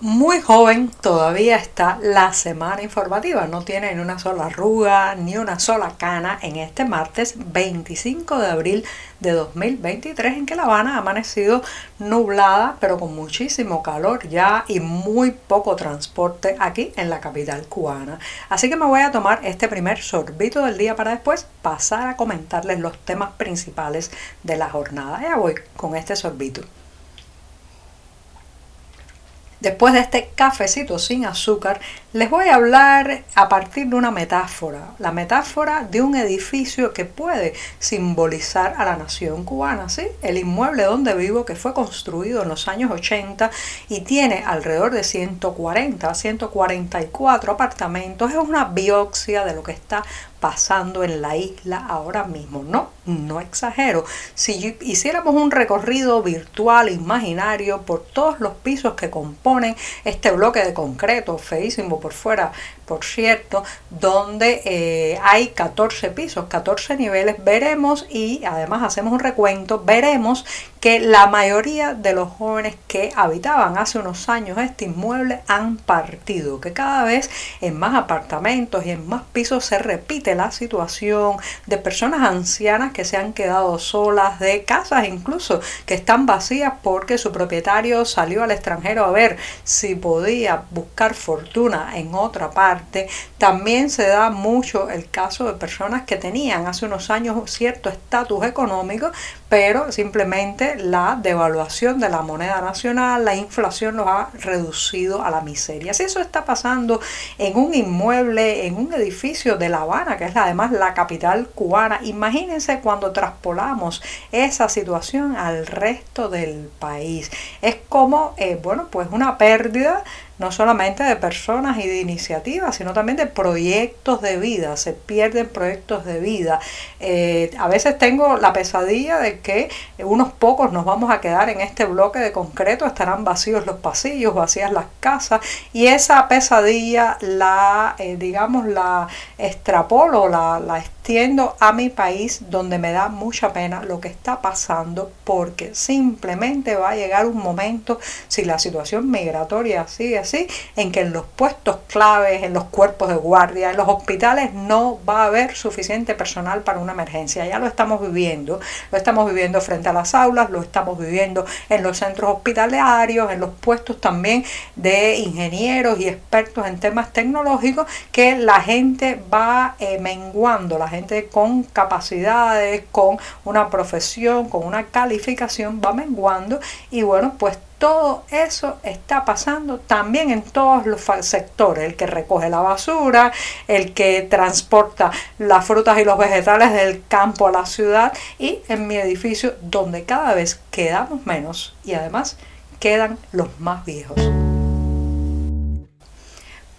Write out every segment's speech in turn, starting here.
Muy joven todavía está la semana informativa. No tiene ni una sola arruga ni una sola cana en este martes 25 de abril de 2023 en que La Habana ha amanecido nublada pero con muchísimo calor ya y muy poco transporte aquí en la capital cubana. Así que me voy a tomar este primer sorbito del día para después pasar a comentarles los temas principales de la jornada. Ya voy con este sorbito. Después de este cafecito sin azúcar, les voy a hablar a partir de una metáfora, la metáfora de un edificio que puede simbolizar a la nación cubana, ¿sí? El inmueble donde vivo que fue construido en los años 80 y tiene alrededor de 140, 144 apartamentos, es una biopsia de lo que está pasando en la isla ahora mismo. No, no exagero. Si hiciéramos un recorrido virtual, imaginario, por todos los pisos que componen este bloque de concreto, feísimo por fuera, por cierto, donde eh, hay 14 pisos, 14 niveles, veremos y además hacemos un recuento, veremos que la mayoría de los jóvenes que habitaban hace unos años este inmueble han partido, que cada vez en más apartamentos y en más pisos se repite la situación de personas ancianas que se han quedado solas, de casas incluso que están vacías porque su propietario salió al extranjero a ver si podía buscar fortuna en otra parte también se da mucho el caso de personas que tenían hace unos años cierto estatus económico, pero simplemente la devaluación de la moneda nacional, la inflación los ha reducido a la miseria. Si eso está pasando en un inmueble, en un edificio de La Habana, que es además la capital cubana, imagínense cuando traspolamos esa situación al resto del país. Es como, eh, bueno, pues una pérdida no solamente de personas y de iniciativas, sino también de proyectos de vida. Se pierden proyectos de vida. Eh, a veces tengo la pesadilla de que unos pocos nos vamos a quedar en este bloque de concreto, estarán vacíos los pasillos, vacías las casas, y esa pesadilla la, eh, digamos, la extrapolo, la, la extiendo a mi país donde me da mucha pena lo que está pasando porque simplemente va a llegar un momento si la situación migratoria sigue así en que en los puestos claves, en los cuerpos de guardia, en los hospitales no va a haber suficiente personal para una emergencia. Ya lo estamos viviendo, lo estamos viviendo frente a las aulas, lo estamos viviendo en los centros hospitalarios, en los puestos también de ingenieros y expertos en temas tecnológicos que la gente va eh, menguando, la gente con capacidades, con una profesión, con una calificación va menguando y bueno, pues todo eso está pasando también en todos los sectores, el que recoge la basura, el que transporta las frutas y los vegetales del campo a la ciudad y en mi edificio donde cada vez quedamos menos y además quedan los más viejos.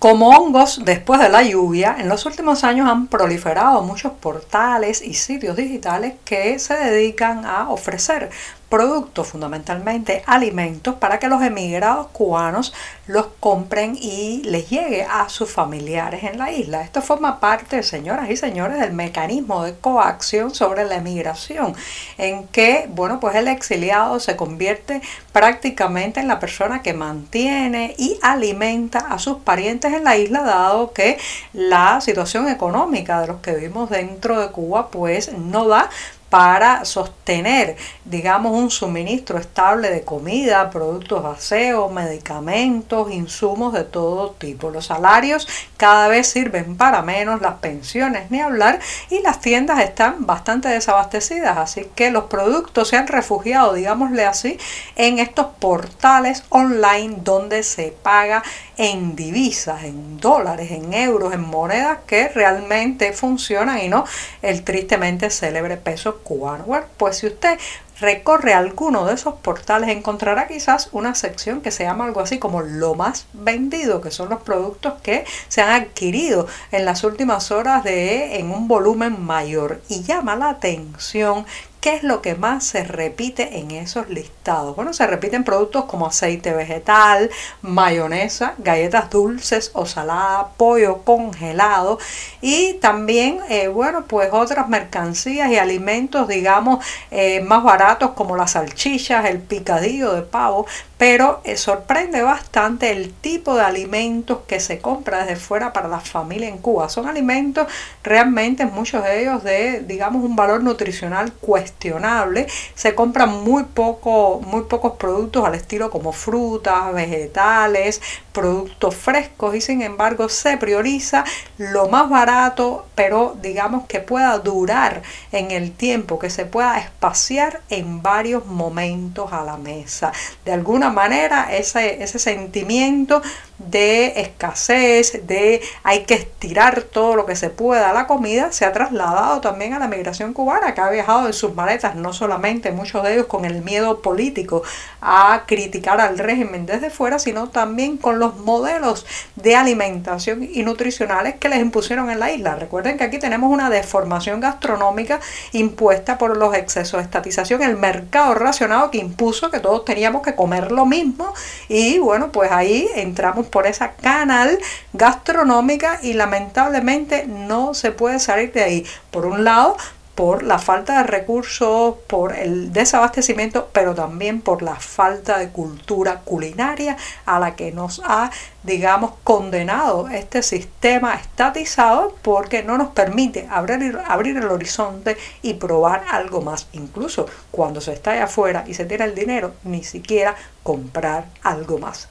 Como hongos después de la lluvia, en los últimos años han proliferado muchos portales y sitios digitales que se dedican a ofrecer productos, fundamentalmente alimentos, para que los emigrados cubanos los compren y les llegue a sus familiares en la isla. Esto forma parte, señoras y señores, del mecanismo de coacción sobre la emigración, en que, bueno, pues el exiliado se convierte prácticamente en la persona que mantiene y alimenta a sus parientes en la isla, dado que la situación económica de los que vivimos dentro de Cuba, pues no da para sostener, digamos, un suministro estable de comida, productos de aseo, medicamentos, insumos de todo tipo. Los salarios cada vez sirven para menos, las pensiones ni hablar, y las tiendas están bastante desabastecidas, así que los productos se han refugiado, digámosle así, en estos portales online donde se paga en divisas, en dólares, en euros, en monedas que realmente funcionan y no el tristemente célebre peso cubano. Bueno, pues si usted recorre alguno de esos portales encontrará quizás una sección que se llama algo así como lo más vendido, que son los productos que se han adquirido en las últimas horas de en un volumen mayor y llama la atención ¿Qué es lo que más se repite en esos listados? Bueno, se repiten productos como aceite vegetal, mayonesa, galletas dulces o saladas, pollo congelado y también, eh, bueno, pues otras mercancías y alimentos, digamos, eh, más baratos como las salchichas, el picadillo de pavo, pero eh, sorprende bastante el tipo de alimentos que se compra desde fuera para la familia en Cuba. Son alimentos realmente, muchos de ellos, de, digamos, un valor nutricional cuestionable. Se compran muy, poco, muy pocos productos al estilo como frutas, vegetales, productos frescos y sin embargo se prioriza lo más barato, pero digamos que pueda durar en el tiempo, que se pueda espaciar en varios momentos a la mesa. De alguna manera ese, ese sentimiento de escasez, de hay que estirar todo lo que se pueda la comida, se ha trasladado también a la migración cubana, que ha viajado en sus maletas, no solamente muchos de ellos con el miedo político a criticar al régimen desde fuera, sino también con los modelos de alimentación y nutricionales que les impusieron en la isla. Recuerden que aquí tenemos una deformación gastronómica impuesta por los excesos de estatización, el mercado racionado que impuso que todos teníamos que comer lo mismo y bueno, pues ahí entramos por esa canal gastronómica y lamentablemente no se puede salir de ahí. Por un lado, por la falta de recursos, por el desabastecimiento, pero también por la falta de cultura culinaria a la que nos ha, digamos, condenado este sistema estatizado porque no nos permite abrir, abrir el horizonte y probar algo más. Incluso cuando se está allá afuera y se tiene el dinero, ni siquiera comprar algo más.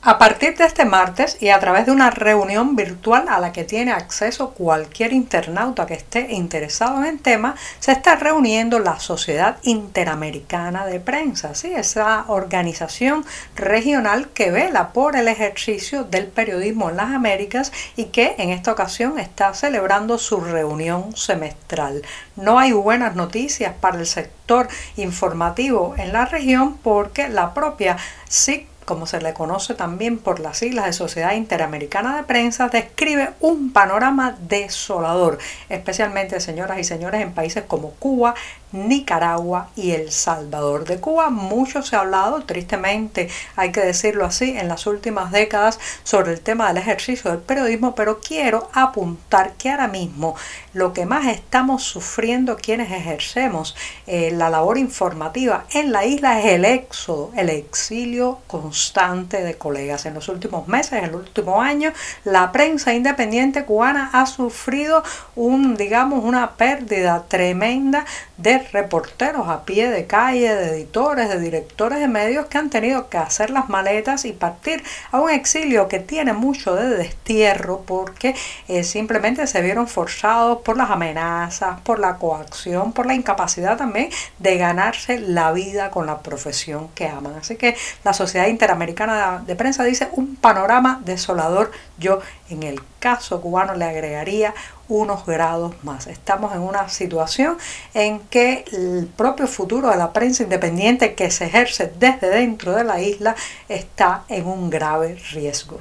A partir de este martes y a través de una reunión virtual a la que tiene acceso cualquier internauta que esté interesado en el tema, se está reuniendo la Sociedad Interamericana de Prensa, ¿sí? esa organización regional que vela por el ejercicio del periodismo en las Américas y que en esta ocasión está celebrando su reunión semestral. No hay buenas noticias para el sector informativo en la región porque la propia SIC como se le conoce también por las siglas de Sociedad Interamericana de Prensa, describe un panorama desolador, especialmente señoras y señores en países como Cuba, Nicaragua y El Salvador. De Cuba mucho se ha hablado, tristemente hay que decirlo así, en las últimas décadas sobre el tema del ejercicio del periodismo, pero quiero apuntar que ahora mismo lo que más estamos sufriendo quienes ejercemos eh, la labor informativa en la isla es el éxodo, el exilio constante de colegas. En los últimos meses, en el último año, la prensa independiente cubana ha sufrido un, digamos, una pérdida tremenda de reporteros a pie de calle, de editores, de directores de medios que han tenido que hacer las maletas y partir a un exilio que tiene mucho de destierro porque eh, simplemente se vieron forzados por las amenazas, por la coacción, por la incapacidad también de ganarse la vida con la profesión que aman. Así que la Sociedad Interamericana de Prensa dice un panorama desolador. Yo en el caso cubano le agregaría unos grados más. Estamos en una situación en que el propio futuro de la prensa independiente que se ejerce desde dentro de la isla está en un grave riesgo.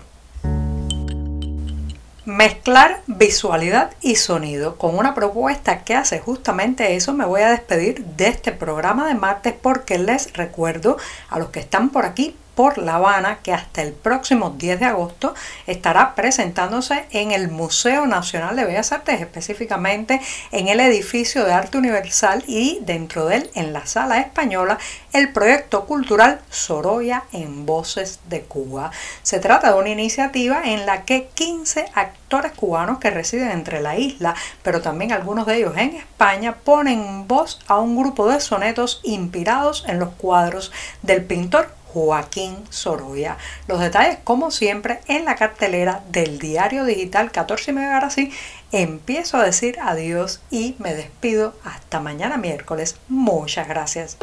Mezclar visualidad y sonido con una propuesta que hace justamente eso. Me voy a despedir de este programa de martes porque les recuerdo a los que están por aquí por La Habana, que hasta el próximo 10 de agosto estará presentándose en el Museo Nacional de Bellas Artes, específicamente en el edificio de Arte Universal y dentro de él, en la Sala Española, el proyecto cultural Sorolla en Voces de Cuba. Se trata de una iniciativa en la que 15 actores cubanos que residen entre la isla, pero también algunos de ellos en España, ponen voz a un grupo de sonetos inspirados en los cuadros del pintor Joaquín Sorolla. Los detalles, como siempre, en la cartelera del diario digital 14 y media. Ahora sí, empiezo a decir adiós y me despido hasta mañana miércoles. Muchas gracias.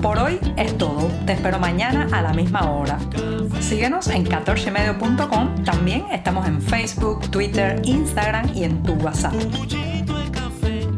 Por hoy es todo. Te espero mañana a la misma hora. Síguenos en 14medio.com. También estamos en Facebook, Twitter, Instagram y en tu WhatsApp.